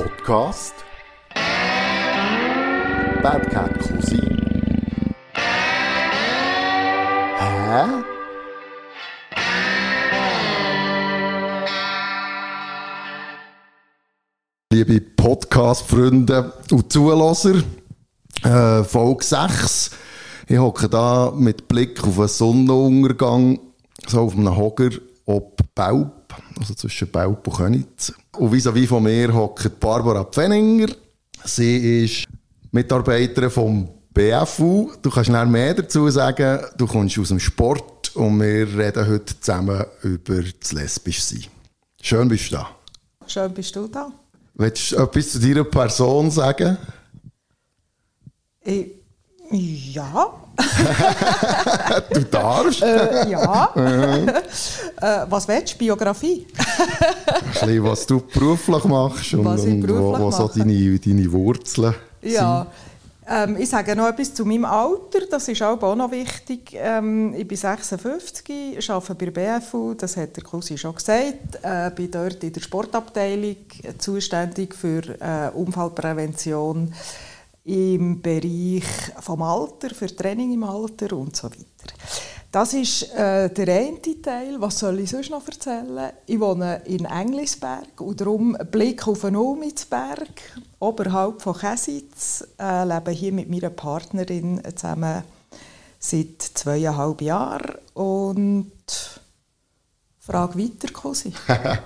Podcast Bad Cat Cousin Hä? Liebe Podcast-Freunde und Zulasser, äh, Folge 6. Ich hocke da mit Blick auf einen Sonnenuntergang, so auf einem Hocker, ob Baub, also zwischen Baub und Könitz. Und vis-à-vis von mir hockt Barbara Pfenninger. Sie ist Mitarbeiterin vom BFU. Du kannst noch mehr dazu sagen. Du kommst aus dem Sport und wir reden heute zusammen über das lesbisch sein. Schön bist du da. Schön bist du da. Willst du etwas zu deiner Person sagen? Ich, ja. du darfst. Äh, ja. äh, was willst du? Biografie? Ein bisschen, was du beruflich machst und, Was ich und wo, wo so beruflich deine, deine Wurzeln Ja. Ähm, ich sage noch etwas zu meinem Alter, das ist auch noch wichtig. Ähm, ich bin 56, arbeite bei der BFU, das hat der Klusi schon gesagt. Äh, bin dort in der Sportabteilung zuständig für äh, Unfallprävention im Bereich vom Alter, für Training im Alter und so weiter. Das ist äh, der eine Teil. Was soll ich sonst noch erzählen? Ich wohne in Englisberg und darum Blick auf den Ulmitzberg, oberhalb von Käsitz. Äh, lebe hier mit meiner Partnerin zusammen seit zweieinhalb Jahren und frage weiter, Cousin.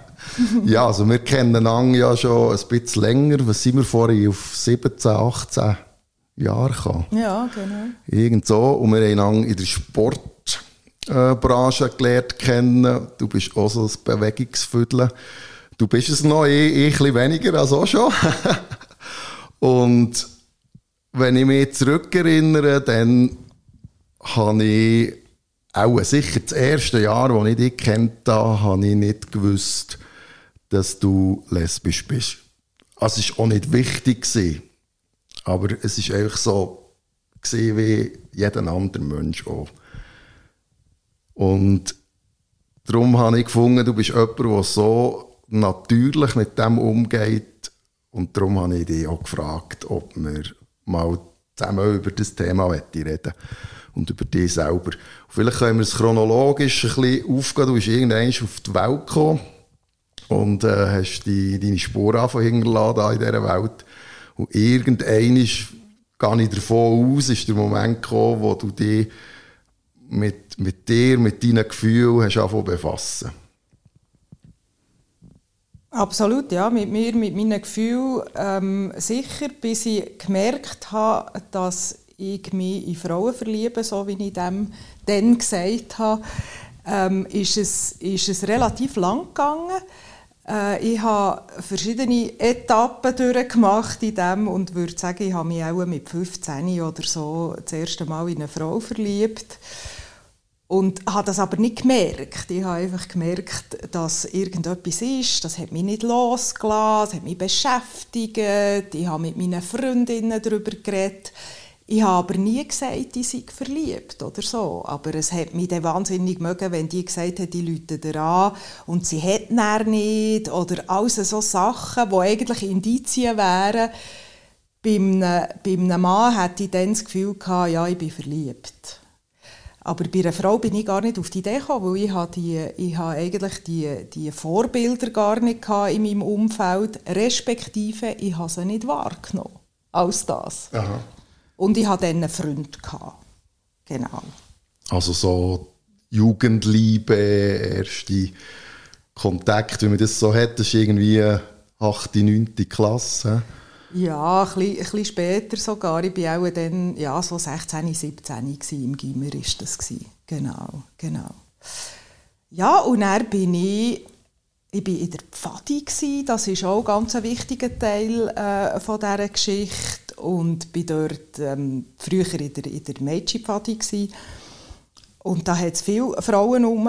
Ja, also wir kennen einander ja schon ein bisschen länger. Was sind wir vorhin auf 17, 18 Jahre gekommen? ja, genau. Irgend so. Und wir haben einander in der Sportbranche gelernt kennen. Du bist auch so ein Bewegungsviertel. Du bist es noch, eh, eh ein bisschen weniger als auch schon. Und wenn ich mich zurückerinnere, dann habe ich auch sicher das erste Jahr, als ich dich kennt habe, habe ich nicht gewusst, dass du lesbisch bist. Also es war auch nicht wichtig. Aber es ist einfach so wie jeder andere Mensch auch. Und darum habe ich gefunden, du bist jemand, der so natürlich mit dem umgeht. Und darum habe ich dich auch gefragt, ob wir mal zusammen über das Thema reden wollen. Und über dich selber. Und vielleicht können wir es chronologisch ein bisschen aufgehen. Du bist irgendwann auf die Welt gekommen und äh, hast die, deine angefangen hinterlassen in dieser Welt. Und irgendwann ist, gehe ich davon aus, ist der Moment gekommen, wo du dich mit, mit dir, mit deinen Gefühlen hast angefangen befassen. Absolut, ja, mit mir, mit meinen Gefühlen ähm, sicher, bis ich gemerkt habe, dass ich mich in Frauen verliebe, so wie ich dem dann gesagt habe, ähm, ist, es, ist es relativ lang gegangen. Äh, ich habe verschiedene Etappen durchgemacht in dem und würde sagen, ich habe mich auch mit 15 oder so das erste Mal in eine Frau verliebt. Und habe das aber nicht gemerkt. Ich habe einfach gemerkt, dass irgendetwas ist. Das hat mich nicht losgelassen, das hat mich beschäftigt. Ich habe mit meinen Freundinnen darüber geredet. Ich habe aber nie gesagt, ich sei verliebt oder so. Aber es hat mich wahnsinnig mögen, wenn die gesagt hat, die Leute dir an und sie hat ihn nicht. Oder alles so Sachen, die eigentlich Indizien wären. Bei einem, bei einem Mann hatte ich dann das Gefühl, gehabt, ja, ich bin verliebt. Aber bei einer Frau bin ich gar nicht auf die Idee gekommen, weil ich, habe die, ich habe eigentlich die, die Vorbilder gar nicht in meinem Umfeld, respektive ich habe sie nicht wahrgenommen als das. Aha. Und ich hatte dann einen Freund. Gehabt. Genau. Also so Jugendliebe, erste Kontakt, wie man das so hat, das ist irgendwie 8., 9. Klasse. Ja, ein bisschen, ein bisschen später sogar. Ich war auch dann, ja, so 16, 17 gewesen, im Gimmer war das. Gewesen. Genau, genau. Ja, und dann bin ich, ich bin in der Pfadi, gewesen. das ist auch ganz ein wichtiger Teil äh, von dieser Geschichte. Und bin dort ähm, früher in der, in der Mädchenpfadi. Und da hat es viele Frauen herum,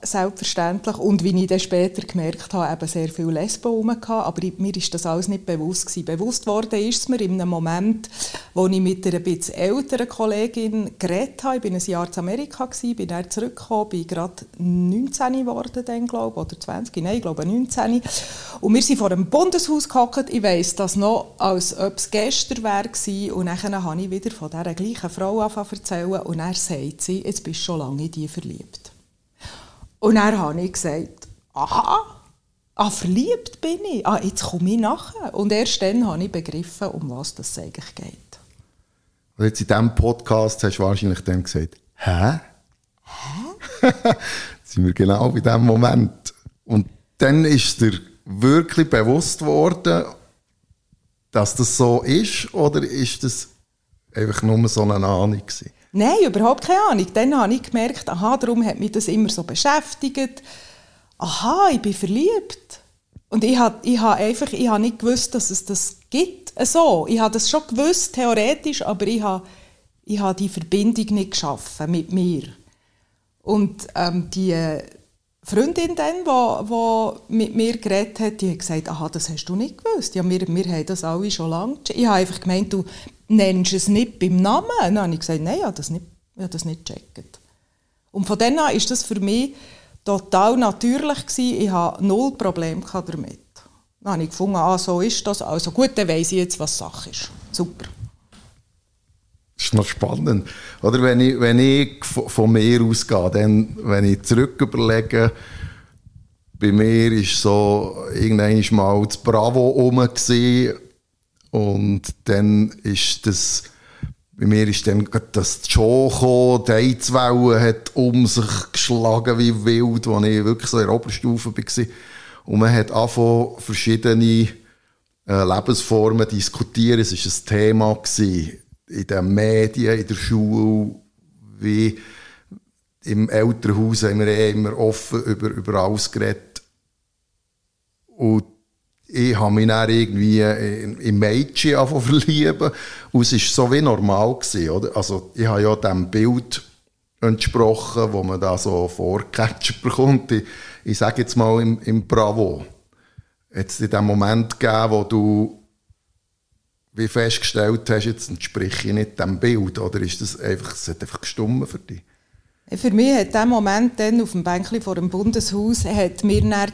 selbstverständlich. Und wie ich dann später gemerkt habe, eben sehr viele Lesben herum. Aber mir ist das alles nicht bewusst gewesen. Bewusst worden ist es mir in einem Moment, wo ich mit einer etwas älteren Kollegin geredet habe. Ich war ein Jahr in Amerika, gewesen, bin dann zurückgekommen, bin gerade 19 geworden, dann, glaube oder 20, nein, ich glaube 19. Und wir sind vor dem Bundeshaus gehockt. Ich weiss das noch, als ob es gestern wäre. Und dann habe ich wieder von dieser gleichen Frau erzählen. Und er sagt sie, jetzt bist schon lange in die verliebt. Und dann habe ich gesagt, aha, ah, verliebt bin ich, ah, jetzt komme ich nachher. Und erst dann habe ich begriffen, um was es eigentlich geht. Und jetzt in diesem Podcast hast du wahrscheinlich dann gesagt, hä? Hä? sind wir genau bei diesem Moment. Und dann ist dir wirklich bewusst worden, dass das so ist, oder ist das einfach nur so eine Ahnung gewesen? Nein, überhaupt keine Ahnung. Dann habe ich gemerkt, aha, darum hat mich das immer so beschäftigt. Aha, ich bin verliebt. Und ich habe, ich habe einfach ich habe nicht gewusst, dass es das gibt. So. Ich habe das schon gewusst, theoretisch, aber ich habe, ich habe die Verbindung nicht geschaffen mit mir. Und ähm, die Freundin, die wo, mit mir geredet hat, die hat gesagt, aha, das hast du nicht gewusst. Ja, wir, wir haben das alle schon lange. Ich habe einfach gemeint, du, nennst es nicht beim Namen? Dann habe ich gesagt, nein, ich habe das nicht, ich habe das nicht gecheckt. Und von dann an war das für mich total natürlich. Gewesen. Ich hatte null Probleme damit. Dann habe ich gefunden, ah, so ist das. Also gut, dann weiss ich jetzt, was Sache ist. Super. Das ist noch spannend. Oder wenn ich, wenn ich von mir ausgehe, dann, wenn ich zurück überlege, bei mir war so irgendwann mal das Bravo rum und dann ist das, bei mir ist dann das Choco, die Eizwelle hat um sich geschlagen wie wild, als ich wirklich so in der Oberstufe war. Und man hat angefangen, verschiedene äh, Lebensformen diskutieren. Es war ein Thema gewesen, in den Medien, in der Schule, wie im Elternhaus haben wir eh immer offen über, über alles geredet. Und ich habe mich dann irgendwie im Mädchen verlieben und es war so wie normal. Gewesen, oder? Also ich habe ja dem Bild entsprochen, wo man da so vorgecatcht bekommt. Ich, ich sage jetzt mal im, im Bravo. Jetzt in dem Moment gegeben, wo du wie festgestellt hast, jetzt entspreche ich nicht dem Bild, oder ist das einfach, es hat einfach gestummen für dich? Für mich hat der Moment dann auf dem Bänkchen vor dem Bundeshaus hat mir dann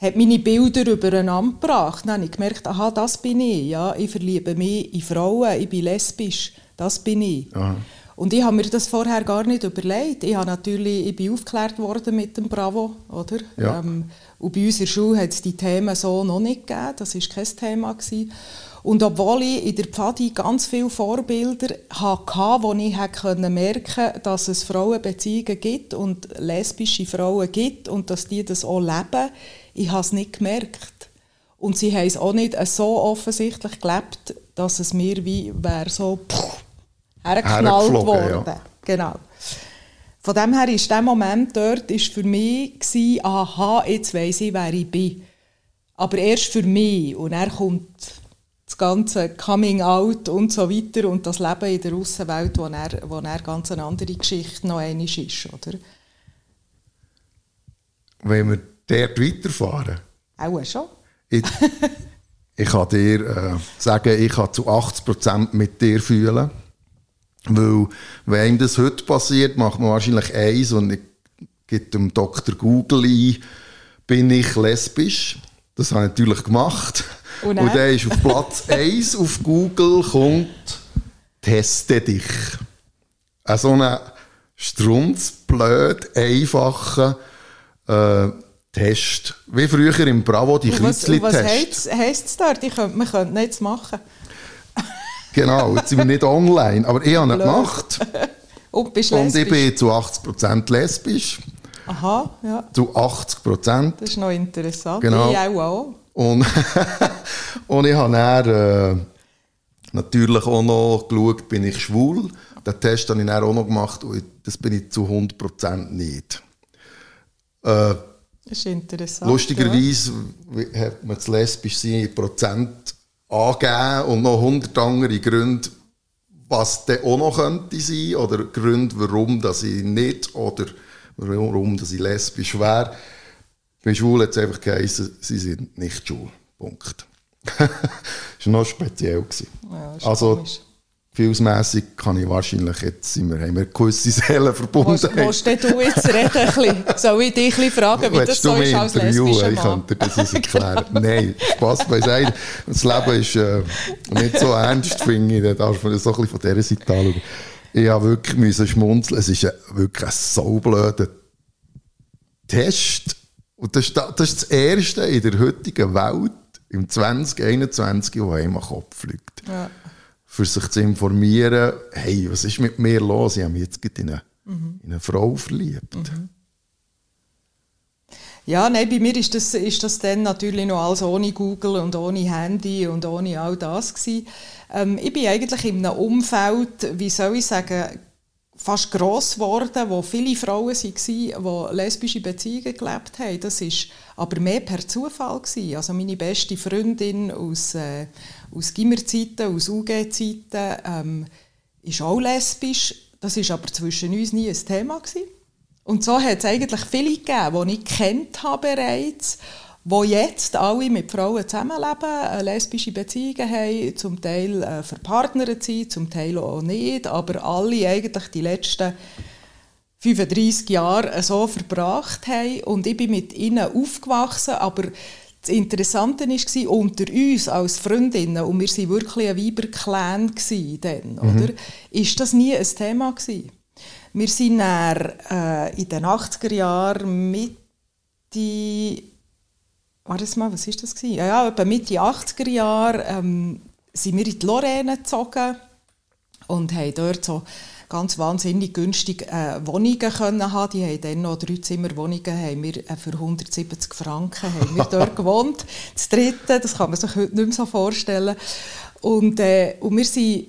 hat meine Bilder übereinander gebracht. Dann habe ich gemerkt, aha, das bin ich. Ja, ich verliebe mich in Frauen, ich bin lesbisch. Das bin ich. Aha. Und ich habe mir das vorher gar nicht überlegt. Ich, habe natürlich, ich bin aufgeklärt worden mit dem Bravo. Oder? Ja. Ähm, und bei uns in der Schule hat es die Themen so noch nicht gegeben. Das war kein Thema. Gewesen. Und obwohl ich in der Pfadi ganz viele Vorbilder hatte, wo ich merken konnte, dass es Frauenbeziehungen gibt und lesbische Frauen gibt und dass die das auch leben, ich habe es nicht gemerkt. Und sie haben es auch nicht so offensichtlich gelebt, dass es mir wie wäre so hergeknallt worden. Ja. Genau. Von dem her ist der Moment dort ist für mich gewesen, aha, jetzt weiss ich, wer ich bin. Aber erst für mich. Und er kommt das ganze Coming Out und so weiter und das Leben in der Außenwelt, wo er, wo er ganz eine andere Geschichte noch einmal ist, oder? Wenn wir dort weiterfahren? Auch schon. Ich, ich kann dir äh, sagen, ich kann zu 80% mit dir fühlen. Weil, wenn ihm das heute passiert, macht man wahrscheinlich eins und ich gebe dem Dr. Google ein, bin ich lesbisch. Das habe ich natürlich gemacht. Und, und der ist auf Platz 1 auf Google, kommt «Teste dich». So ein strunzblöd, einfacher äh, Test. Wie früher im Bravo, die Kreuzli-Test. Was heisst es dort? Ich könnte, wir könnten nichts machen. genau, jetzt sind wir nicht online, aber ich habe es gemacht. Und, bist Und ich bin zu 80% lesbisch. Aha, ja. Zu 80%. Das ist noch interessant. Genau. Ich auch. Und, und ich habe dann, äh, natürlich auch noch geschaut, bin ich schwul. Den Test habe ich dann auch noch gemacht und das bin ich zu 100% nicht. Äh, das ist interessant. Lustigerweise ja. hat man das lesbisch sein in Prozent angegeben und noch hundert andere Gründe, was der auch noch könnte sein oder Gründe, warum dass ich nicht oder warum dass ich lesbisch wäre. Bei Schwulen hat es einfach geheißen, sie sind nicht schwul. Punkt. das war noch speziell. Ja, also, komisch gefühlsmässig kann ich wahrscheinlich jetzt sind wir, haben wir gewisse Seelen verbunden. Willst, willst du jetzt reden? Ein bisschen? Soll ich dich ein fragen, wie das so ist als lesbischer Ich könnte das uns erklären. Nein, Spass beiseite. Das Leben ist äh, nicht so ernst, finde ich. Da darf man so ein bisschen von dieser Seite anschauen. Ich habe wirklich müssen schmunzeln. Es ist ein, wirklich ein so blöder Test. Und das ist, das ist das Erste in der heutigen Welt, im 2021, wo einem am Kopf fliegt. Ja für sich zu informieren, hey, was ist mit mir los? Ich habe mich jetzt in eine, mhm. in eine Frau verliebt. Mhm. Ja, nein, bei mir ist das, ist das dann natürlich noch alles ohne Google und ohne Handy und ohne all das gewesen. Ähm, ich bin eigentlich in einem Umfeld, wie soll ich sagen, fast gross geworden, wo viele Frauen waren, die lesbische Beziehungen gelebt haben. Das war aber mehr per Zufall. Gewesen. Also meine beste Freundin aus, äh, aus Gimmerzeiten, aus UG-Zeiten, ähm, ist auch lesbisch. Das war aber zwischen uns nie ein Thema. Gewesen. Und so hat es eigentlich viele gegeben, die ich kennt habe bereits die jetzt alle mit Frauen zusammenleben, lesbische Beziehungen haben, zum Teil äh, verpartnert sind, zum Teil auch nicht, aber alle eigentlich die letzten 35 Jahre so verbracht haben und ich bin mit ihnen aufgewachsen, aber das Interessante war, unter uns als Freundinnen, und wir waren wirklich ein Weiberclan dann, mhm. oder, ist das nie ein Thema gewesen. Wir sind dann, äh, in den 80er Jahren Mitte warte mal, was ist das gewesen? Ja, ja, etwa Mitte 80er Jahre ähm, sind wir in die Lorraine gezogen und haben dort so ganz wahnsinnig günstig äh, Wohnungen können haben. Die haben dann noch drei Zimmerwohnungen haben wir äh, für 170 Franken haben wir dort gewohnt. Das dritte, das kann man sich heute nicht mehr so vorstellen. Und, äh, und wir sind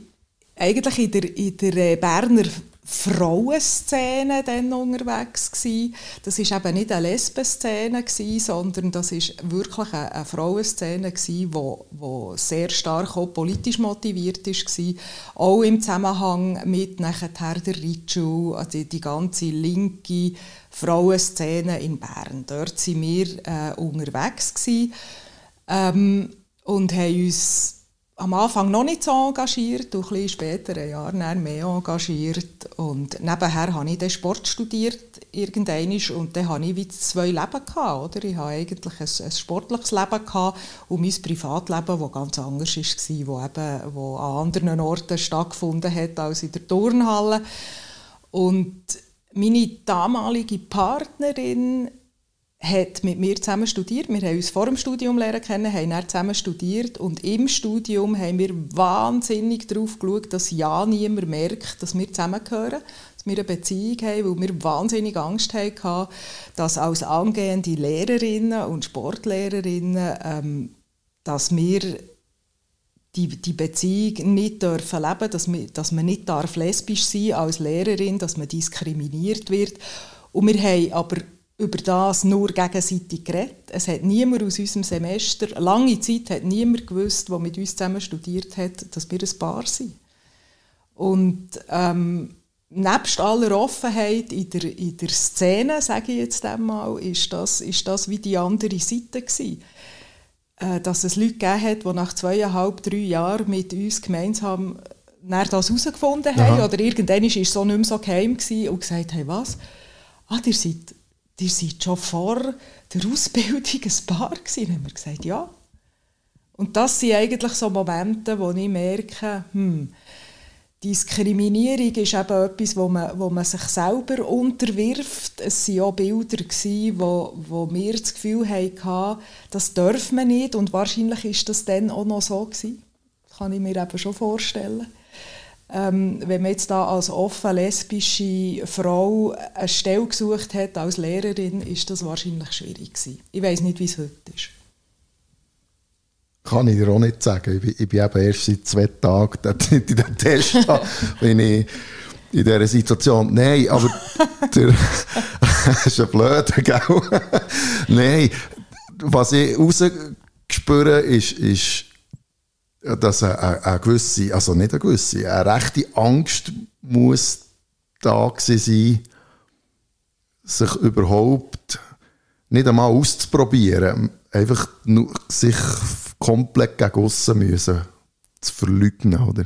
eigentlich in der, in der äh, Berner Frauenszene dann unterwegs gewesen. Das ist eben nicht eine Lesbenszene sondern das ist wirklich eine, eine Frauenszene gewesen, wo, wo sehr stark auch politisch motiviert ist gewesen. Auch im Zusammenhang mit nachher der Ritschu, also die, die ganze linke Frauenszene in Bern. Dort sind wir äh, unterwegs gewesen, ähm, und haben uns am Anfang noch nicht so engagiert, und ein später, ein Jahr mehr engagiert. Und nebenher habe ich dann Sport studiert, und dann hatte ich wie zwei Leben. Gehabt, oder? Ich hatte eigentlich ein, ein sportliches Leben gehabt und mein Privatleben, das ganz anders war, wo, eben, wo an anderen Orten stattgefunden hat als in der Turnhalle. Und meine damalige Partnerin hat mit mir zusammen studiert. Wir haben uns vor dem Studium lernen kennen, haben dann zusammen studiert und im Studium haben wir wahnsinnig darauf geschaut, dass ja niemand merkt, dass wir zusammengehören, dass wir eine Beziehung haben, weil wir wahnsinnig Angst hatten, dass als angehende Lehrerinnen und Sportlehrerinnen, ähm, dass wir die, die Beziehung nicht dürfen leben, dass, wir, dass man nicht darf lesbisch sein als Lehrerin, dass man diskriminiert wird. Und wir haben aber über das nur gegenseitig geredet. Es hat niemand aus unserem Semester, lange Zeit hat niemand gewusst, der mit uns zusammen studiert hat, dass wir ein Paar sind. Und ähm, nebst aller Offenheit in der, in der Szene, sage ich jetzt einmal, ist das, ist das wie die andere Seite gewesen. Äh, dass es Leute gegeben hat, die nach zweieinhalb, drei Jahren mit uns gemeinsam das herausgefunden haben. Oder irgendwann war es so nicht mehr so geheim und gesagt haben, was? Ah, ihr seid ihr seid schon vor der Ausbildung ein Paar gewesen. Dann haben wir gesagt, ja. Und das sind eigentlich so Momente, wo ich merke, hm, Diskriminierung ist eben etwas, wo man, wo man sich selber unterwirft. Es waren auch Bilder, gewesen, wo, wo wir das Gefühl hatten, das darf man nicht. Und wahrscheinlich ist das dann auch noch so gewesen. Das kann ich mir eben schon vorstellen. Ähm, wenn man jetzt da als offen lesbische Frau eine Stelle gesucht hat als Lehrerin, ist das wahrscheinlich schwierig gewesen. Ich weiß nicht, wie es heute ist. Kann ich dir auch nicht sagen. Ich bin, ich bin eben erst seit zwei Tagen in diesem Test, wenn ich in dieser Situation. Nein, aber der, das ist ein blöder, gell? Nein, was ich rausgespürt ist, ist dass eine, eine gewisse, also nicht eine gewisse, eine rechte Angst muss da sein, sich überhaupt nicht einmal auszuprobieren, einfach nur sich komplett gegen aussen müssen zu verleugnen, oder?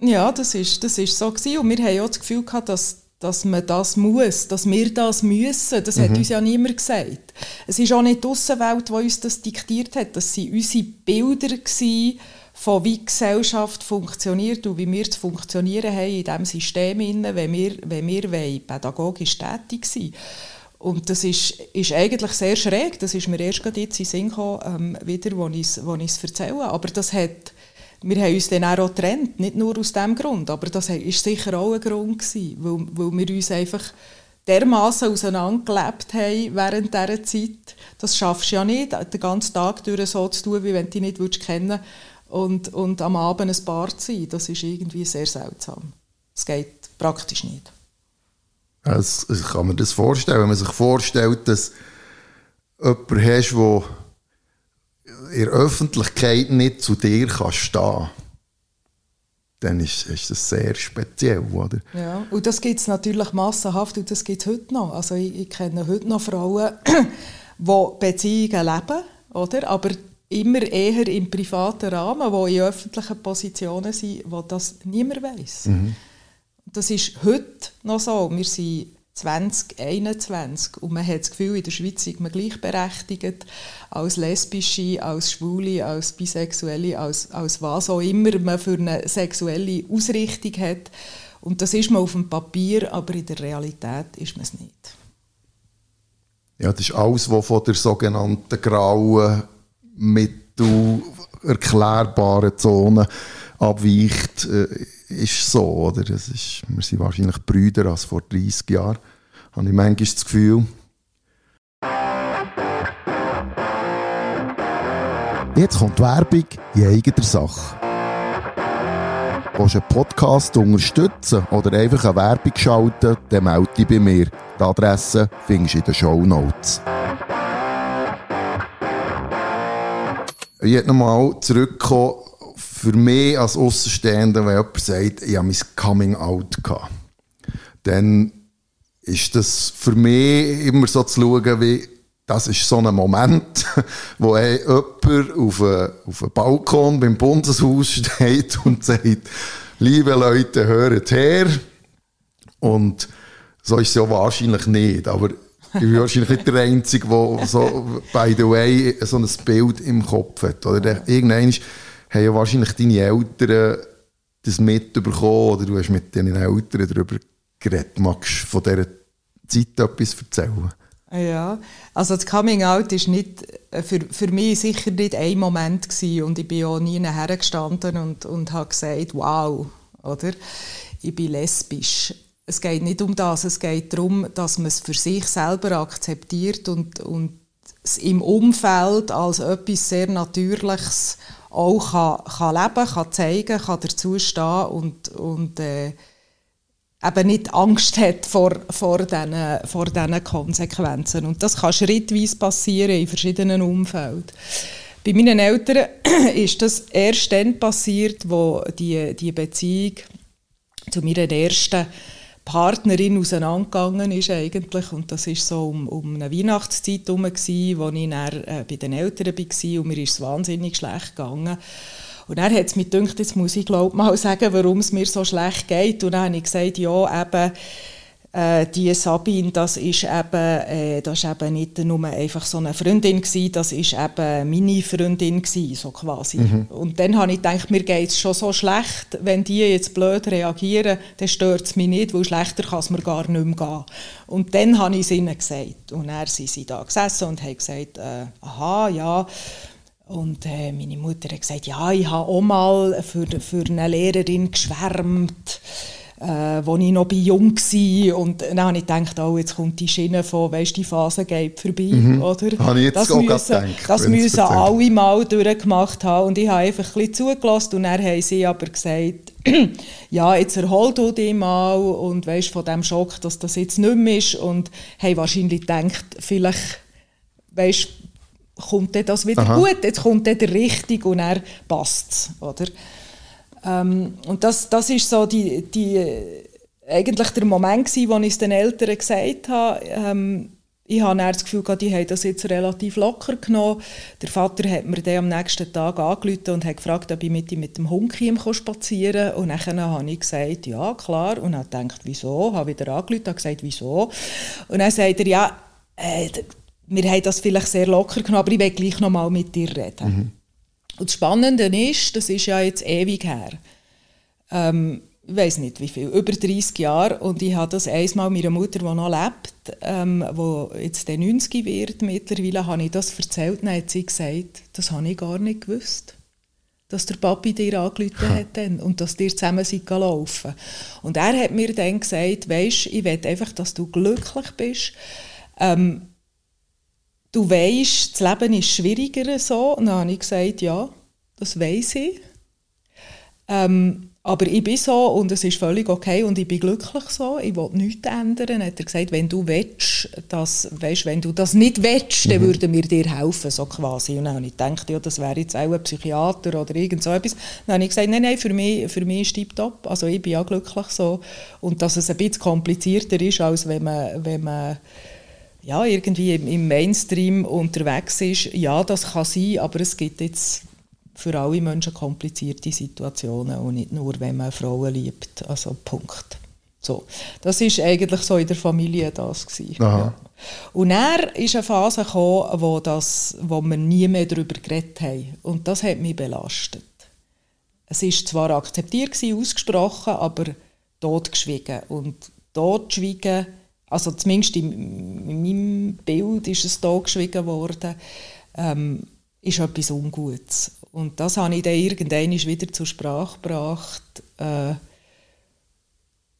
Ja, das ist, das ist so gewesen. und wir haben auch das Gefühl gehabt, dass dass man das muss, dass wir das müssen. Das mhm. hat uns ja niemand gesagt. Es ist auch nicht die Aussenwelt, die uns das diktiert hat. Das waren unsere Bilder gewesen, von wie Gesellschaft funktioniert und wie wir zu funktionieren haben in diesem System, wenn wir, wenn wir wollen, pädagogisch tätig sein und das ist, ist eigentlich sehr schräg. Das ist mir erst gerade jetzt in Sinn gekommen, ähm, wieder, wo ich es erzähle. Aber das hat wir haben uns dann auch getrennt, nicht nur aus diesem Grund, aber das war sicher auch ein Grund, gewesen, weil, weil wir uns einfach dermaßen auseinandergelebt haben während dieser Zeit. Das schaffst du ja nicht, den ganzen Tag durch so zu tun, wie wenn du dich nicht kennen und, und am Abend ein Paar zu sein. Das ist irgendwie sehr seltsam. Es geht praktisch nicht. Also, ich kann mir das vorstellen, wenn man sich vorstellt, dass jemand hast, der in der Öffentlichkeit nicht zu dir kann stehen dann ist, ist das sehr speziell, oder? Ja, und das gibt es natürlich massenhaft und das gibt es heute noch. Also ich, ich, kenne heute noch Frauen, die Beziehungen leben, oder? aber immer eher im privaten Rahmen, die in öffentlichen Positionen sind, wo das niemand weiß. Mhm. Das ist heute noch so. Wir sind 2021 und man hat das Gefühl, in der Schweiz ist man gleichberechtigt als Lesbische, als Schwule, als Bisexuelle, als, als was auch immer man für eine sexuelle Ausrichtung hat. Und das ist man auf dem Papier, aber in der Realität ist man es nicht. Ja, das ist alles, was von der sogenannten grauen, mittel erklärbaren Zone abweicht, äh, ist so. Oder? Das ist, wir sind wahrscheinlich Brüder als vor 30 Jahren, habe ich manchmal das Gefühl. Jetzt kommt Werbung in eigener Sache. Willst du einen Podcast unterstützen oder einfach eine Werbung schalten, dann melde dich bei mir. Die Adresse findest du in den Show Notes. Ich möchte nochmal zurückkommen für mich als Außenstehender, wenn jemand sagt, ich habe mein Coming Out gehabt, dann ist das für mich immer so zu schauen, wie das ist so ein Moment, wo jemand auf einem, auf einem Balkon beim Bundeshaus steht und sagt, liebe Leute, hört her. Und so ist es ja wahrscheinlich nicht, aber ich bin wahrscheinlich nicht der Einzige, der so, by the way, so ein Bild im Kopf hat. Oder irgendwann haben ja wahrscheinlich deine Eltern das mitbekommen oder du hast mit deinen Eltern darüber geredet. Magst du von dieser Zeit etwas erzählen? Ja, also das Coming Out nicht, äh, für, für mich sicher nicht ein Moment gewesen und ich bin auch nie hergestanden und, und habe gesagt, wow, oder? Ich bin lesbisch. Es geht nicht um das, es geht darum, dass man es für sich selber akzeptiert und, und es im Umfeld als etwas sehr Natürliches auch kann, kann leben kann, zeigen kann, dazu stehen und, und äh, eben nicht Angst hat vor, vor, diesen, vor diesen Konsequenzen. Und das kann schrittweise passieren in verschiedenen Umfelden. Bei meinen Eltern ist das erst dann passiert, wo die, die Beziehung zu meiner ersten Partnerin auseinandergegangen ist eigentlich. Und das war so um, um eine Weihnachtszeit herum, wo ich dann, äh, bei den Eltern war und mir ist es wahnsinnig schlecht gegangen. Und dann hat es mir gedacht, jetzt muss ich glaube mal sagen, warum es mir so schlecht geht. Und dann habe ich gesagt, ja, eben, äh, die Sabine, das ist eben, äh, das ist eben nicht nur einfach so eine Freundin gewesen, das ist eben meine Freundin gewesen, so quasi. Mhm. Und dann habe ich gedacht, mir geht es schon so schlecht, wenn die jetzt blöd reagieren, dann stört es mich nicht, weil schlechter kann es mir gar nicht mehr gehen. Und dann habe ich es ihnen gesagt. Und dann sind sie da gesessen und haben gesagt, äh, aha, ja, und äh, meine Mutter hat gesagt, ja, ich habe auch mal für, für eine Lehrerin geschwärmt äh, als ich noch jung war. Und dann habe ich gedacht, oh, jetzt kommt die Schiene von, weißt die Phase geht vorbei. Mhm. Oder? Habe ich jetzt das auch müssen, gedacht, das müssen alle mal durchgemacht haben. Und ich habe einfach ein bisschen zugelassen und dann haben sie aber gesagt, ja, jetzt erhol du dich mal und weißt von dem Schock, dass das jetzt nicht mehr ist. Und haben wahrscheinlich gedacht, vielleicht, weißt kommt das wieder Aha. gut, jetzt kommt der richtig und er passt oder? Ähm, und das, das ist so die, die, eigentlich der Moment gewesen, wo ich es den Eltern gesagt habe, ähm, ich habe das Gefühl, die haben das jetzt relativ locker genommen. Der Vater hat mir dann am nächsten Tag angerufen und hat gefragt, ob ich mit ihm mit dem Hund spazieren kann. Und dann habe ich gesagt, ja, klar. Und er hat gedacht, wieso? Ich habe wieder angerufen und gesagt, wieso? Und dann sagt er, ja, äh, wir haben das vielleicht sehr locker genommen, aber ich will gleich noch mal mit dir reden. Mhm. Und das Spannende ist, das ist ja jetzt ewig her. Ähm, ich weiß nicht wie viel, über 30 Jahre. Und ich habe das einmal meiner Mutter, die noch lebt, ähm, die jetzt 90 wird mittlerweile, habe ich das erzählt. Dann hat sie gesagt, das habe ich gar nicht gewusst. Dass der Papi dir angerufen hat dann, und dass ihr zusammen seid laufen. Und er hat mir dann gesagt, weisst, ich will einfach, dass du glücklich bist. Ähm, du weißt, das Leben ist schwieriger so. Und dann habe ich gesagt, ja, das weiß ich. Ähm, aber ich bin so und es ist völlig okay und ich bin glücklich so. Ich will nichts ändern. Dann hat er gesagt, wenn du willst, dass, weißt, wenn du das nicht willst, dann mhm. würden wir dir helfen, so quasi. Und dann habe ich gedacht, ja, das wäre jetzt auch ein Psychiater oder irgend so etwas. Dann habe ich gesagt, nein, nein, für mich, für mich ist es top. Also ich bin ja glücklich so. Und dass es ein bisschen komplizierter ist, als wenn man, wenn man ja, irgendwie im Mainstream unterwegs ist. Ja, das kann sein, aber es gibt jetzt für alle Menschen komplizierte Situationen und nicht nur, wenn man Frauen liebt. Also Punkt. So. Das ist eigentlich so in der Familie das Ja. Und dann ist eine Phase gekommen, wo, das, wo wir nie mehr darüber geredet haben. Und das hat mich belastet. Es war zwar akzeptiert gewesen, ausgesprochen, aber totgeschwiegen. Und totgeschwiegen, also zumindest in, in meinem Bild ist es totgeschwiegen worden, ähm, ist etwas Ungutes. Und das habe ich dann irgendwann wieder zur Sprache gebracht. Äh,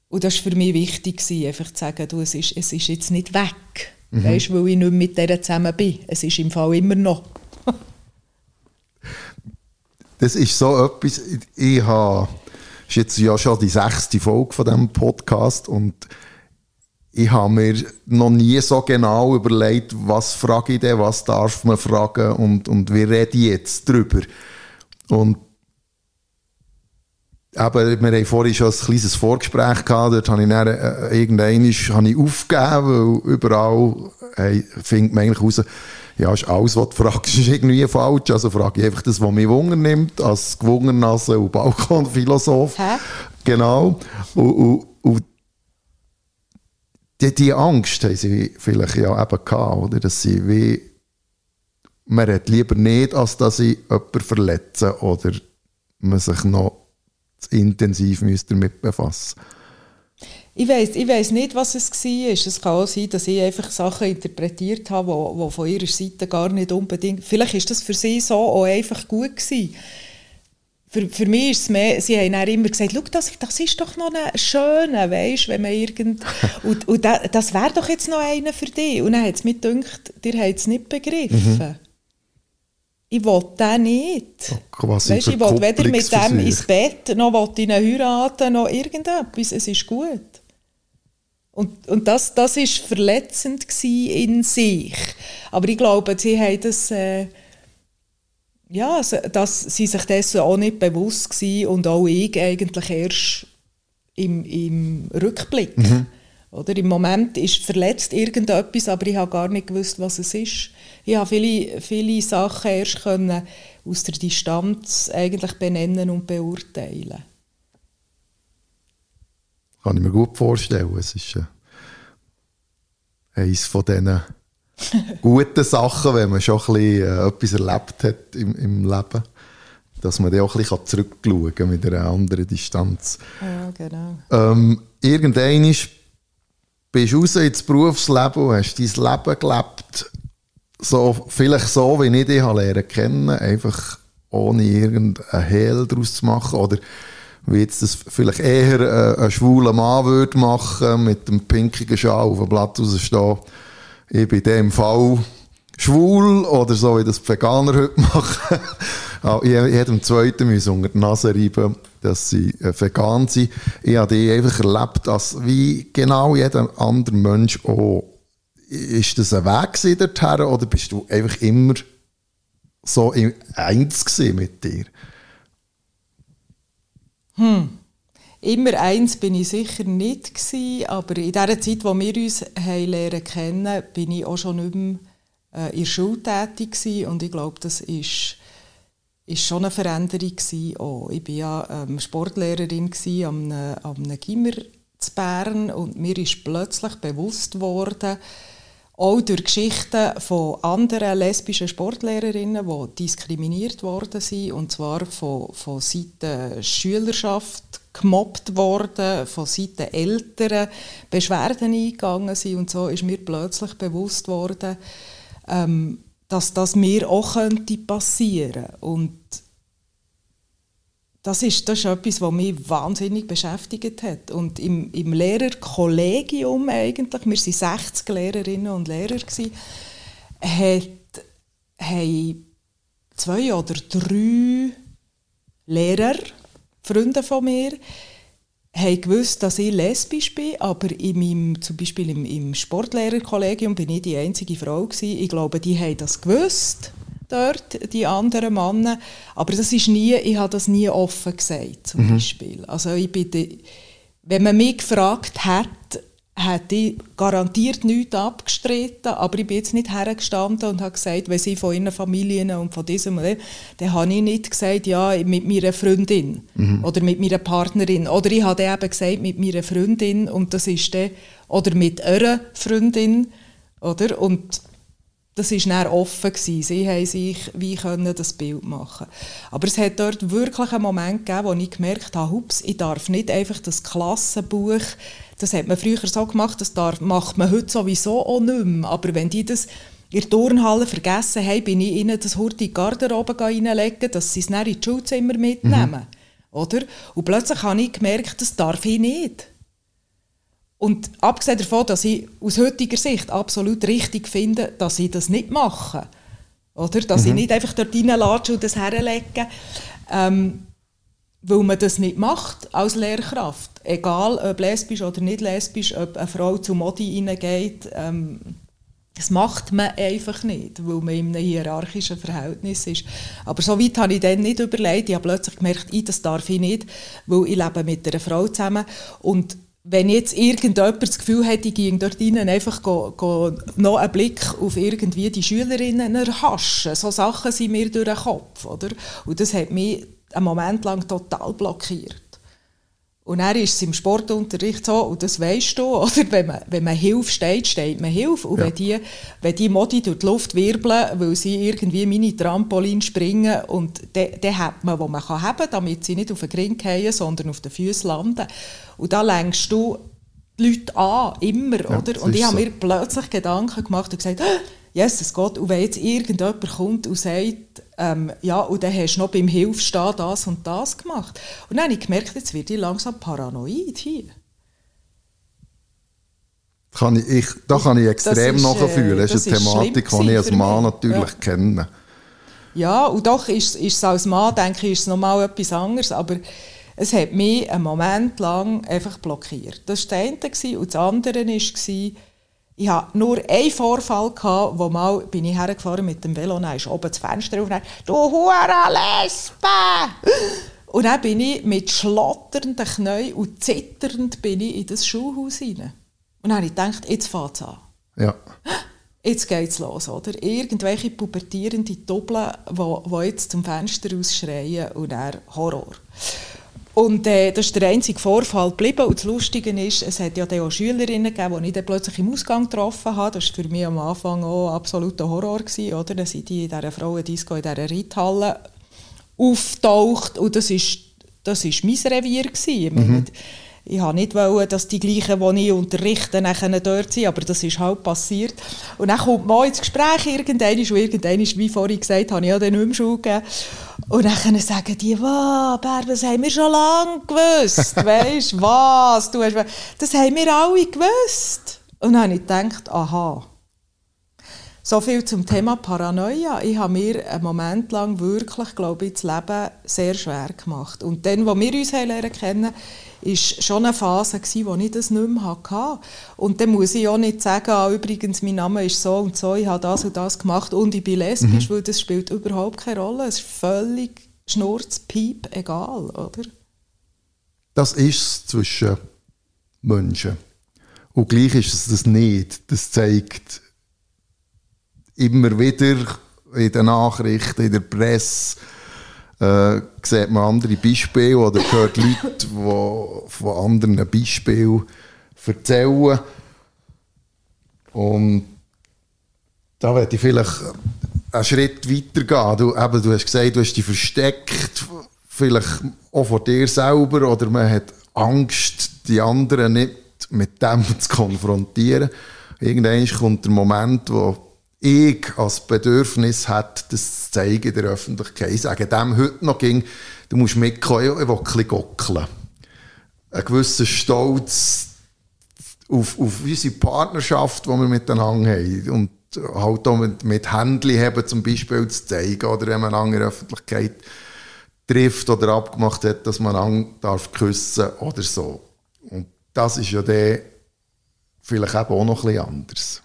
und das war für mich wichtig, einfach zu sagen, du, es, ist, es ist jetzt nicht weg. Mhm. Weißt, weil ich nicht mit der zusammen bin. Es ist im Fall immer noch. das ist so etwas, ich habe, das ist jetzt ja schon die sechste Folge von diesem Podcast und ich habe mir noch nie so genau überlegt, was frage ich denn, was darf man fragen und, und wie rede ich jetzt darüber. Und aber wir haben vorhin schon ein kleines Vorgespräch gehabt, dort habe ich dann, äh, irgendwann habe ich aufgegeben, weil überall hey, findet man eigentlich raus, ja, ist alles, was du fragst, ist irgendwie falsch. Also frage ich einfach das, was mich Wunder nimmt, als Gewungernase und Balkonphilosoph. Hä? Genau. Und, und, und die, die Angst haben sie vielleicht ja eben gehabt, oder? Dass sie wie, man redet lieber nicht, als dass sie jemanden verletzen oder man sich noch zu intensiv damit befassen ich weiß ich weiss nicht, was es war. Es kann auch sein, dass ich einfach Sachen interpretiert habe, die von ihrer Seite gar nicht unbedingt... Vielleicht ist das für sie so auch einfach gut gewesen für, für mich ist es mehr, sie haben dann immer gesagt, das, das ist doch noch ein schöner, weißt, wenn man irgend... Und, und da, das wäre doch jetzt noch einer für dich. Und dann hat es mir gedacht, ihr habt es nicht begriffen. Mhm. Ich will den nicht. Oh, weißt, ich will weder mit dem ins Bett, noch will ihn heiraten, noch irgendetwas. Es ist gut. Und, und das, das ist verletzend in sich. Aber ich glaube, sie haben das... Äh, ja, dass sie sich dessen auch nicht bewusst waren und auch ich eigentlich erst im, im Rückblick. Mhm. Oder Im Moment ist verletzt irgendetwas, aber ich habe gar nicht gewusst, was es ist. Ich habe viele, viele Sachen erst können aus der Distanz eigentlich benennen und beurteilen. Kann ich mir gut vorstellen. Es ist äh, eines von diesen guten Sachen, wenn man schon ein bisschen, äh, etwas erlebt hat im, im Leben. Dass man dann auch ein bisschen zurückschauen kann mit einer anderen Distanz. Ja, genau. Ähm, irgendwann bist du raus ins Berufsleben und hast dein Leben gelebt. So, vielleicht so, wie ich dich lernen kennen, einfach ohne irgendeinen Hehl daraus zu machen. Oder wie jetzt das vielleicht eher äh, ein schwuler Mann würde machen, mit dem pinkigen Schal auf dem Blatt rausstehen ich bin in dem Fall schwul oder so, wie das die Veganer heute machen. jedem Zweiten müssen unter die Nase reiben, dass sie äh, vegan sind. Ich habe die einfach erlebt, als wie genau jeder andere Mensch auch. Ist das ein Weg dorthin oder bist du einfach immer so eins mit dir? Hm. Immer eins bin ich sicher nicht gewesen, aber in der Zeit, wo wir uns haben lernen kennen, bin ich auch schon nicht mehr äh, in der Schule tätig gewesen. und ich glaube, das ist, ist schon eine Veränderung gewesen. Oh, ich war ja ähm, Sportlehrerin am, am Gimmer zu Bern und mir ist plötzlich bewusst geworden, auch durch Geschichten von anderen lesbischen Sportlehrerinnen, die diskriminiert worden sind, und zwar von, von Seiten Schülerschaft gemobbt worden, von Seiten Eltern Beschwerden eingegangen sind. Und so ist mir plötzlich bewusst worden, ähm, dass das mir auch könnte passieren. Und das ist, das ist etwas, was mich wahnsinnig beschäftigt hat. Und im, im Lehrerkollegium eigentlich, wir waren 60 Lehrerinnen und Lehrer, gewesen, hat, haben zwei oder drei Lehrer, Freunde von mir, haben gewusst, dass ich lesbisch bin, aber in meinem, zum Beispiel im, im Sportlehrerkollegium bin ich die einzige Frau gewesen. Ich glaube, die haben das gewusst dort, die anderen Männer. Aber das ist nie, ich habe das nie offen gesagt, zum mhm. Beispiel. Also ich bin wenn man mich gefragt hat, hätte ich garantiert nichts abgestritten, aber ich bin jetzt nicht hergestanden und habe gesagt, wenn sie von ihren Familien und von diesem und dem, dann habe ich nicht gesagt, ja, mit meiner Freundin mhm. oder mit meiner Partnerin. Oder ich habe eben gesagt, mit meiner Freundin und das ist dann, oder mit eurer Freundin, oder? Und das war dann offen. Gewesen. Sie haben sich wie können das Bild machen Aber es hat dort wirklich einen Moment gegeben, wo ich gemerkt habe, hups, ich darf nicht einfach das Klassenbuch, das hat man früher so gemacht, das darf, macht man heute sowieso auch nicht mehr. Aber wenn die das in der Turnhalle vergessen haben, bin ich ihnen das Hurt in die Garderobe reinlegen, dass sie es dann in die Schulzimmer mitnehmen. Mhm. Oder? Und plötzlich habe ich gemerkt, das darf ich nicht. Und abgesehen davon, dass ich aus heutiger Sicht absolut richtig finde, dass ich das nicht mache. Oder? Dass mhm. ich nicht einfach dort reinlatsche und das herlege. Ähm, weil man das nicht macht als Lehrkraft. Egal, ob lesbisch oder nicht lesbisch, ob eine Frau zu Modi reingeht. Ähm, das macht man einfach nicht, weil man in einem hierarchischen Verhältnis ist. Aber so weit habe ich dann nicht überlegt. Ich habe plötzlich gemerkt, ich, das darf ich nicht, weil ich lebe mit einer Frau zusammen. Und wenn jetzt irgendjemand das Gefühl hätte, ich ging dort rein, einfach go, go noch einen Blick auf irgendwie die Schülerinnen erhaschen. So Sachen sind mir durch den Kopf. Oder? Und das hat mich einen Moment lang total blockiert. Und dann ist es im Sportunterricht so, und das weißt du, oder? Wenn, man, wenn man Hilfe steht, steht man Hilfe. Und ja. wenn, die, wenn die Modi durch die Luft wirbeln, weil sie irgendwie meine Trampolin springen, und dann, dann hat man, wo man kann haben, damit sie nicht auf den Gring fallen, sondern auf den Füßen landen. Und da lenkst du die Leute an, immer, ja, oder? Und ich habe so. mir plötzlich Gedanken gemacht und gesagt, Jesus Gott, und wenn jetzt irgendjemand kommt und sagt, ähm, ja, und dann hast du noch beim Hilfstehen das und das gemacht. Und dann habe ich gemerkt, jetzt werde ich langsam paranoid hier. Kann ich, ich, da kann ich extrem nachfühlen. Das, das ist eine Thematik, die ich als Mann natürlich ja. kenne. Ja, und doch ist, ist es als Mann, denke ich, ist es nochmal etwas anderes, aber es hat mich einen Moment lang einfach blockiert. Das war das eine. Und das andere war, ich hatte nur einen Vorfall, gehabt, wo mal bin ich hergefahren mit dem Velo, dann ist oben das Fenster auf, «Du Hure Lesbe!» Und dann bin ich mit schlotternden Knien und zitternd bin ich in das Schulhaus rein. Und dann habe ich gedacht, jetzt fängt es an. Ja. Jetzt geht es los, oder? Irgendwelche pubertierende Doppel, die jetzt zum Fenster ausschreien und dann Horror. Und äh, das ist der einzige Vorfall geblieben. Und das Lustige ist, es hat ja auch Schülerinnen gegeben, die ich dann plötzlich im Ausgang getroffen habe. Das war für mich am Anfang auch absoluter Horror. Gewesen, oder? Dann sind die in dieser Frauendisco, in dieser Reithalle auftaucht. Und das ist, das ist mein Revier. Gewesen. Mhm. Ich wollte nicht, wollen, dass die gleichen, die ich unterrichte, nachher dort sind, aber das ist halt passiert. Und dann kommt man ins Gespräch irgendwann, und irgendwann, wie vorhin gesagt, habe ich ja dann nicht mehr Schule gegeben. Und dann sagen die, wow, Bär, das haben wir schon lange gewusst. weißt du, was? Du hast, das haben wir alle gewusst. Und dann habe ich gedacht, aha. So viel zum Thema Paranoia. Ich habe mir einen Moment lang wirklich, glaube ich, das Leben sehr schwer gemacht. Und dann, wo wir uns lernen kennen, war schon eine Phase, gewesen, wo ich das nicht mehr hatte. Und dann muss ich auch nicht sagen, ah, übrigens, mein Name ist so und so, ich habe das und das gemacht und ich bin lesbisch, mhm. weil das spielt überhaupt keine Rolle. Es ist völlig schnurzpiep egal, oder? Das ist es zwischen Menschen. Und gleich ist es das nicht. Das zeigt immer wieder in den Nachrichten, in der Presse, äh, sieht man andere Beispiele oder hört Leute, die von anderen Beispielen erzählen. Und da werde ich vielleicht einen Schritt weiter gehen. Du, eben, du hast gesagt, du hast dich versteckt, vielleicht auch vor dir selber, oder man hat Angst, die anderen nicht mit dem zu konfrontieren. Irgendwann kommt der Moment, wo ich als Bedürfnis hat, das zu zeigen in der Öffentlichkeit. Ich sage dem heute noch, ging, du musst mitkommen, ich will ein bisschen gockeln. Ein gewisser Stolz auf, auf unsere Partnerschaft, die wir miteinander haben. Und halt auch mit, mit Händchen haben, zum Beispiel zu zeigen, oder wenn man eine andere Öffentlichkeit trifft oder abgemacht hat, dass man einen darf küssen oder so. Und das ist ja dann vielleicht eben auch noch ein bisschen anders.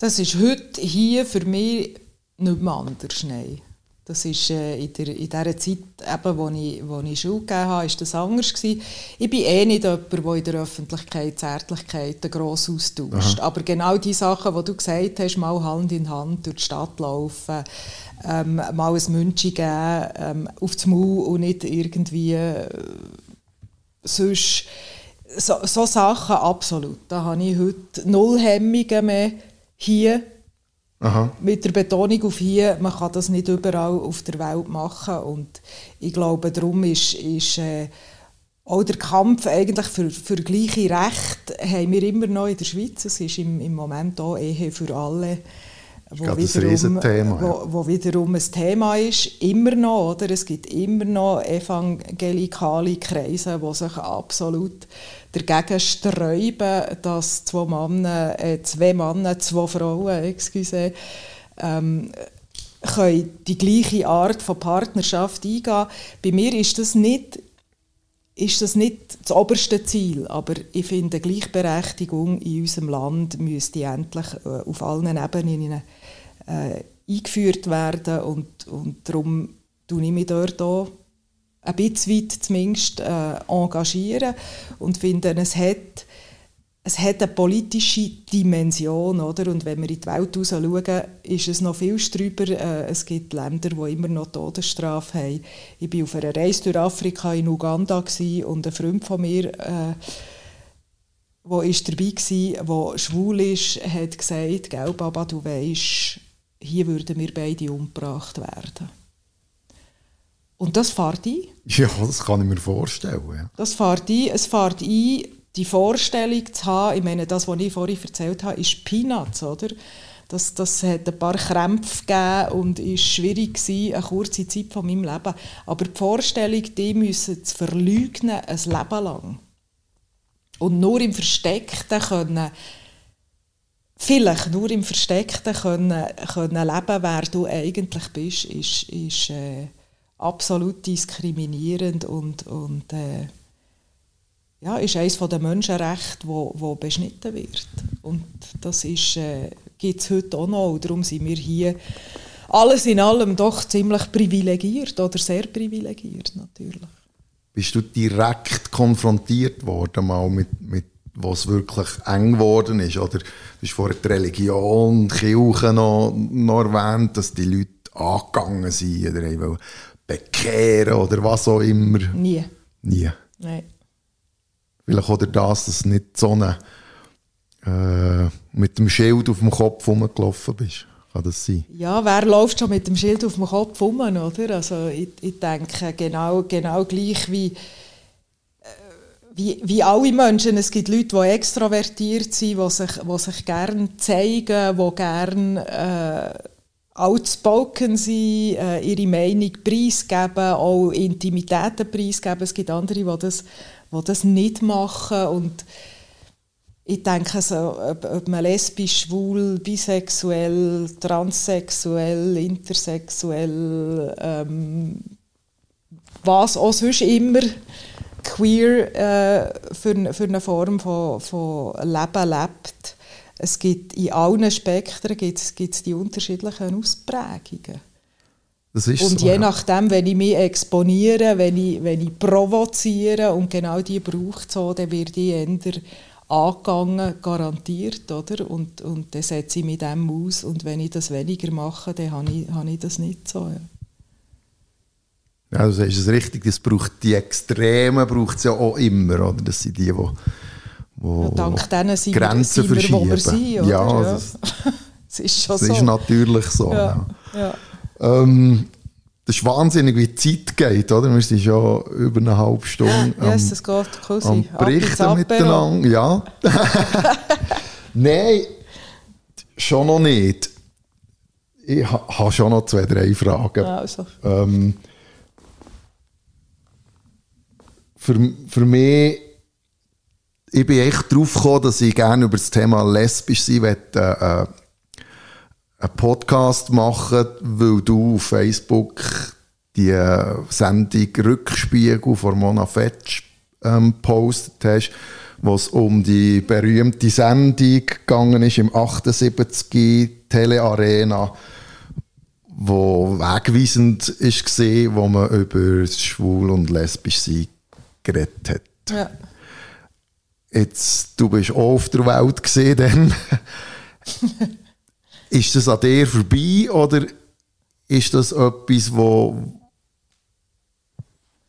Das ist heute hier für mich nicht mehr anders. Nein. Das ist äh, in, der, in dieser Zeit, eben, wo, ich, wo ich Schule gegeben habe, ist das anders gewesen. Ich bin eh nicht jemand, der in der Öffentlichkeit Zärtlichkeiten gross austauscht. Aha. Aber genau die Sachen, die du gesagt hast, mal Hand in Hand durch die Stadt laufen, ähm, mal ein München geben, ähm, auf das Maul und nicht irgendwie äh, sonst... So, so Sachen absolut. Da habe ich heute null Hemmungen mehr hier. Aha. Mit der Betonung auf hier, man kann das nicht überall auf der Welt machen. Und ich glaube, darum ist, ist äh, auch der Kampf eigentlich für, für gleiche Rechte haben wir immer noch in der Schweiz. Es ist im, im Moment auch Ehe für alle. Wo wiederum, Thema, wo, wo, wiederum ein Thema ist, immer noch, oder? Es gibt immer noch evangelikale Kreise, die sich absolut dagegen sträuben, dass zwei Männer, äh, zwei Männer, zwei Frauen, excuse, ähm, können die gleiche Art von Partnerschaft eingehen. Bei mir ist das nicht ist das nicht das oberste Ziel, aber ich finde, Gleichberechtigung in unserem Land müsste endlich äh, auf allen Ebenen äh, eingeführt werden und, und darum tue ich mich dort auch ein bisschen weit zumindest äh, engagieren und finde, es hat, es hat eine politische Dimension. Oder? Und wenn wir in die Welt schauen, ist es noch viel drüber. Äh, es gibt Länder, die immer noch Todesstrafe haben. Ich war auf einer Reise durch Afrika in Uganda und ein Freund von mir, äh, dabei war, der schwul ist, hat gesagt, «Gell, Baba, du weisst, hier würden wir beide umgebracht werden.» Und das fährt ein. Ja, das kann ich mir vorstellen. Ja. Das fährt ein. Es fährt ein, die Vorstellung zu haben, ich meine, das, was ich vorhin erzählt habe, ist Peanuts, oder? Das, das hat ein paar Krämpfe gegeben und war schwierig gewesen, eine kurze Zeit von meinem Leben. Aber die Vorstellung, die müssen zu verleugnen, ein Leben lang. Und nur im Versteckten können, vielleicht nur im Versteckten können, können leben, wer du eigentlich bist, ist, ist äh, absolut diskriminierend und, und äh, ja, ist eines der Menschenrechte, wo, wo beschnitten wird. Und das äh, gibt es heute auch noch. Darum sind wir hier alles in allem doch ziemlich privilegiert oder sehr privilegiert natürlich. Bist du direkt konfrontiert worden mal mit, mit was wirklich eng geworden ist? Oder du hast vorhin die Religion, die Kirche noch, noch erwähnt, dass die Leute angegangen sind oder bekehren oder was auch immer? Nie. Nie? Nein. Vielleicht oder das, dass du nicht so eine, äh, mit dem Schild auf dem Kopf rumgelaufen bist. Kann das sein? Ja, wer läuft schon mit dem Schild auf dem Kopf rum, oder? Also ich, ich denke genau, genau gleich wie, äh, wie, wie alle Menschen. Es gibt Leute, die extrovertiert sind, die sich, die sich gerne zeigen, die gerne... Äh, outspoken sein, äh, ihre Meinung preisgeben, auch Intimitäten preisgeben. Es gibt andere, die das, die das nicht machen. Und ich denke, so, ob, ob man lesbisch, schwul, bisexuell, transsexuell, intersexuell, ähm, was auch sonst immer queer äh, für, für eine Form von, von Leben lebt. Es gibt in allen Spektren gibt's, gibt's die unterschiedlichen Ausprägungen. und so, je ja. nachdem, wenn ich mich exponiere, wenn ich, wenn ich provoziere und genau die braucht so, dann werde ich eher angegangen, garantiert, oder? Und, und dann setze ich mich dem aus und wenn ich das weniger mache, dann habe ich, habe ich das nicht so. Ja. Ja, sagst es richtig, das braucht die Extremen braucht es ja auch immer, oder? Das sind die, die, die ja, dank denen sind Grenzen wir, sind wir, wo wir sind, oder? Ja, ja. Das, das, ist schon das so. ist natürlich so. Ja, ja. Ähm, das ist wahnsinnig, wie die Zeit geht, oder? Wir sind schon über eine halbe Stunde ja, yes, es geht, cool am Berichten miteinander. Ja. Nein, schon noch nicht. Ich habe schon noch zwei, drei Fragen. Also. Ähm, für, für mich, ich bin echt drauf gekommen, dass ich gerne über das Thema lesbisch sein möchte, äh, einen Podcast machen, weil du auf Facebook die äh, Sendung Rückspiegel von Mona Fetsch ähm, postet hast, wo es um die berühmte Sendung gegangen ist im 78 Telearena, wo wegweisend ist gesehen, wo man über das Schwul und lesbisch sein geredet hat. Ja. Jetzt, du bist auch auf der Welt gesehen, Ist das an dir vorbei oder ist das etwas, wo,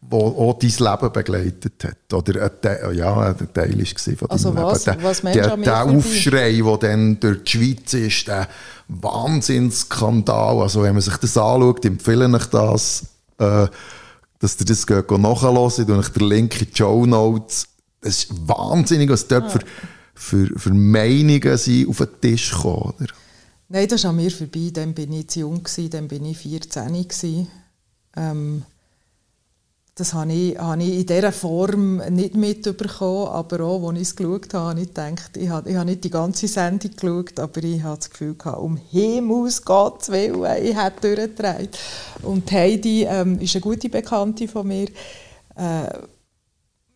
wo auch dein Leben begleitet hat? Oder ein Teil, ja, ein Teil war von also deinem was, Leben. Was der, der Aufschrei, der dann durch die Schweiz ist, der Wahnsinnsskandal. Also wenn man sich das anschaut, empfehle ich das, äh, dass ihr das nachhören könnt. Und ich den Link in die Show Notes. Es ist wahnsinnig, was dort ja. für, für, für Meinungen sind auf den Tisch kommen. Nein, das ist an mir vorbei. Dann bin ich zu jung, dann bin ich 14. Ähm, das habe ich, habe ich in dieser Form nicht mitbekommen, aber auch, als ich es geschaut habe, habe ich gedacht, ich habe, ich habe nicht die ganze Sendung geschaut, aber ich habe das Gefühl gehabt, um Himmels Gottes Willen, ich hätte durchgedreht. Und Heidi ähm, ist eine gute Bekannte von mir, äh,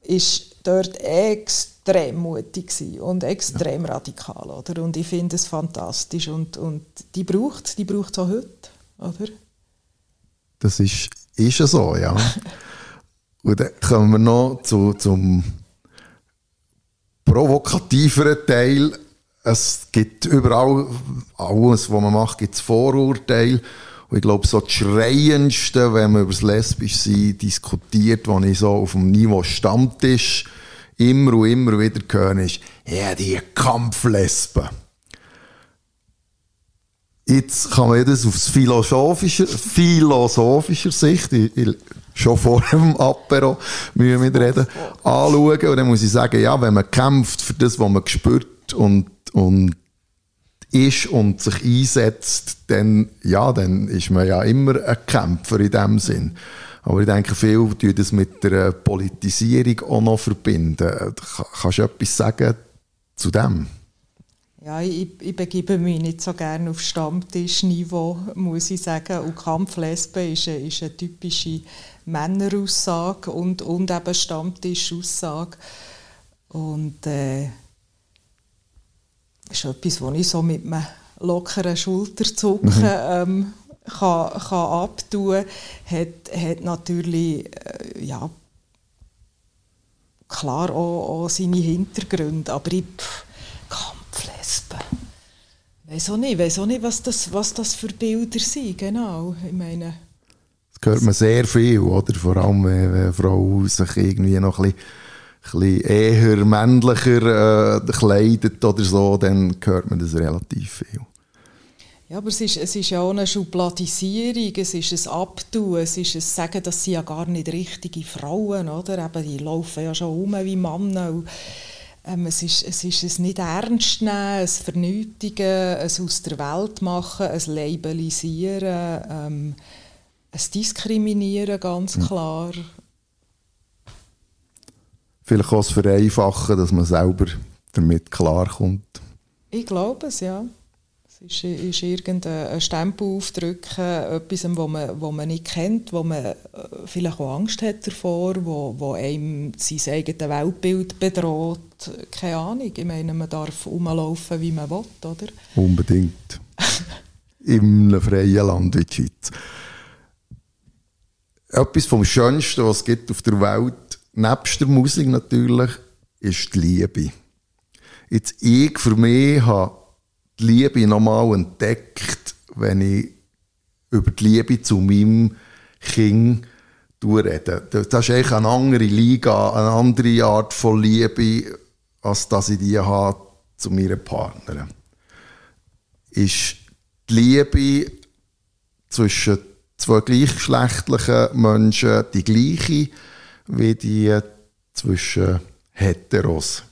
ist dort extrem mutig und extrem ja. radikal. Oder? Und ich finde es fantastisch. Und, und die braucht es die braucht auch heute. Oder? Das ist, ist ja so, ja. und dann kommen wir noch zu, zum provokativeren Teil. Es gibt überall, alles, was man macht, gibt es Vorurteile. Und ich glaube, so das Schreiendste, wenn man über das Lesbischsein diskutiert, wo ich so auf dem Niveau Stammtisch immer und immer wieder höre, ist, ja, die Kampflesben. Jetzt kann man das aus philosophischer, philosophischer Sicht, ich, ich, schon vor dem Apero, müssen wir reden, anschauen. Und dann muss ich sagen, ja, wenn man kämpft für das, was man spürt und, und ist und sich einsetzt, dann, ja, dann ist man ja immer ein Kämpfer in dem Sinn. Aber ich denke, viele tun das mit der Politisierung auch noch verbinden. Kannst du etwas sagen zu dem? Ja, ich, ich begebe mich nicht so gerne auf Stammtischniveau, muss ich sagen. Und Kampflesbe ist eine, ist eine typische Männeraussage und, und eben Stammtischaussage. Und äh, ist etwas, was ich so mit einem lockeren Schulterzucken mhm. ähm, kann, kann abtun kann, hat, hat natürlich äh, ja, klar auch, auch, seine Hintergründe. Aber ich, pff, Kampflesben. Weiß auch nicht, weiß auch nicht was, das, was das für Bilder sind, genau. Ich meine... Das hört man sehr viel, oder? Vor allem, wenn eine Frau sich irgendwie noch ein bisschen bisschen eher männlicher äh, kleidet oder so, dann hört man das relativ viel. Ja, aber es ist, es ist ja auch eine Schubladisierung, es ist ein Abtun, es ist ein Sagen, dass sie ja gar nicht richtige Frauen, oder? Eben, die laufen ja schon um wie Männer. Und, ähm, es, ist, es ist ein nicht ernst nehmen, ein Vernötigen, ein aus der Welt machen, ein Labelisieren, ähm, ein Diskriminieren, ganz klar. Vielleicht auch Vereinfachen, dass man selber damit klarkommt. Ich glaube es, ja. Es ist, ist irgendein Stempel aufdrücken, etwas, wo man, wo man nicht kennt, wo man äh, vielleicht auch Angst hat davor, wo, wo einem sein eigenes Weltbild bedroht. Keine Ahnung, ich meine, man darf rumlaufen, wie man will, oder? Unbedingt. In einem freien Land wie die Schweiz. Etwas vom Schönsten, was es gibt auf der Welt, nebst der Musik natürlich, ist die Liebe. Jetzt ich für mich habe die Liebe nochmal entdeckt, wenn ich über die Liebe zu meinem Kind rede. Das ist eigentlich eine andere Liga, eine andere Art von Liebe, als dass ich die habe zu meiner Partnerin. Ist die Liebe zwischen zwei gleichgeschlechtlichen Menschen die gleiche wie die zwischen Heteros?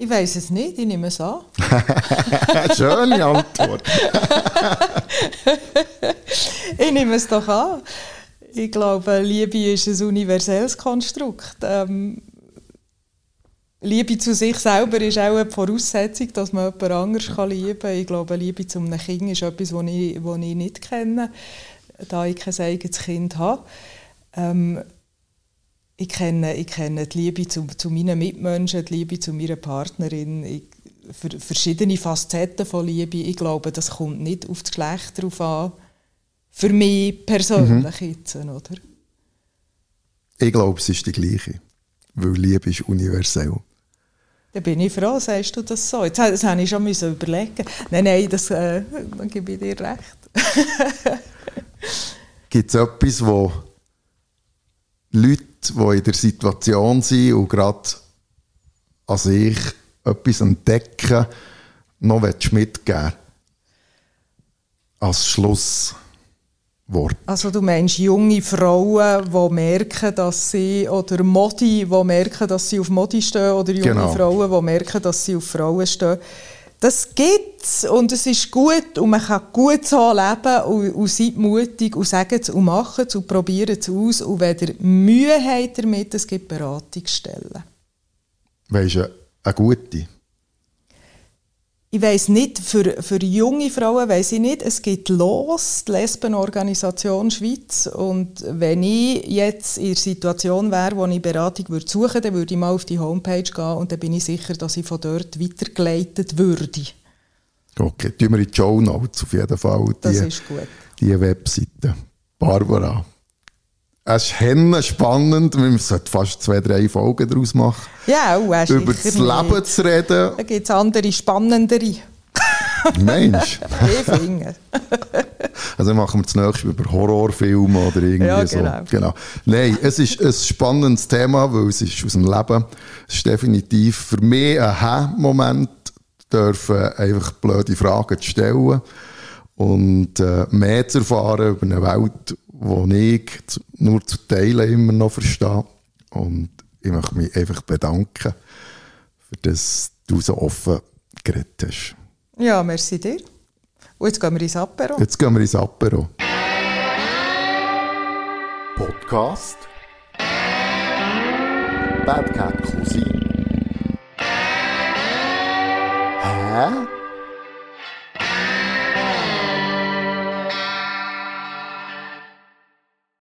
Ich weiß es nicht, ich nehme es an. Schöne Antwort. ich nehme es doch an. Ich glaube, Liebe ist ein universelles Konstrukt. Ähm, Liebe zu sich selber ist auch eine Voraussetzung, dass man jemand anderes kann lieben kann. Ich glaube, Liebe zu einem Kind ist etwas, das ich, ich nicht kenne, da ich kein eigenes Kind habe. Ähm, ich kenne, ich kenne die Liebe zu, zu meinen Mitmenschen, die Liebe zu meiner Partnerin, ich, für verschiedene Facetten von Liebe. Ich glaube, das kommt nicht auf das Geschlecht drauf an. Für mich persönlich mhm. jetzt, oder? Ich glaube, es ist die gleiche. Weil Liebe ist universell. Da bin ich froh, sagst du das so. Jetzt, das habe ich schon müssen überlegen. Nein, nein, das, äh, dann gebe ich dir recht. Gibt es etwas, wo Leute, die in der Situation sind und gerade an sich etwas entdecken, noch mitgeben Als Schlusswort. Also du meinst junge Frauen, die merken, dass sie, oder Modi, die merken, dass sie auf Modi stehen, oder junge genau. Frauen, die merken, dass sie auf Frauen stehen. Das gibt es und es ist gut und man kann gut so leben und, und seid mutig und sagt es und macht es und probiert es aus und wenn ihr Mühe habt damit, es gibt Beratungsstellen. Weisst du, eine gute? Ich weiß nicht, für, für junge Frauen weiß ich nicht, es gibt LOS, die Lesbenorganisation Schweiz. Und wenn ich jetzt in der Situation wäre, wo ich Beratung würde suchen würde, dann würde ich mal auf die Homepage gehen und dann bin ich sicher, dass ich von dort weitergeleitet würde. Okay, tun wir in die Show Notes auf jeden Fall. Die, das ist gut. Die Webseite. Barbara. Es ist spannend. Wir sollten fast zwei, drei Folgen daraus machen. Ja, auch, oh, Über das Leben nicht. zu reden. Da gibt es andere, spannendere. Mensch. ich finde. also machen wir das nächste über Horrorfilme oder irgendwie ja, genau. so. Genau. Nein, es ist ein spannendes Thema, weil es ist aus dem Leben. Es ist definitiv für mich ein Hä-Moment, dürfen einfach blöde Fragen zu stellen und äh, mehr zu erfahren über eine Welt, die ich nur zu Teilen immer noch verstehe. Und ich möchte mich einfach bedanken, für das du so offen geredet hast. Ja, merci dir. Und jetzt gehen wir ins Apero. Jetzt gehen wir ins Apero. Podcast Bad Cat Cousin. Hä?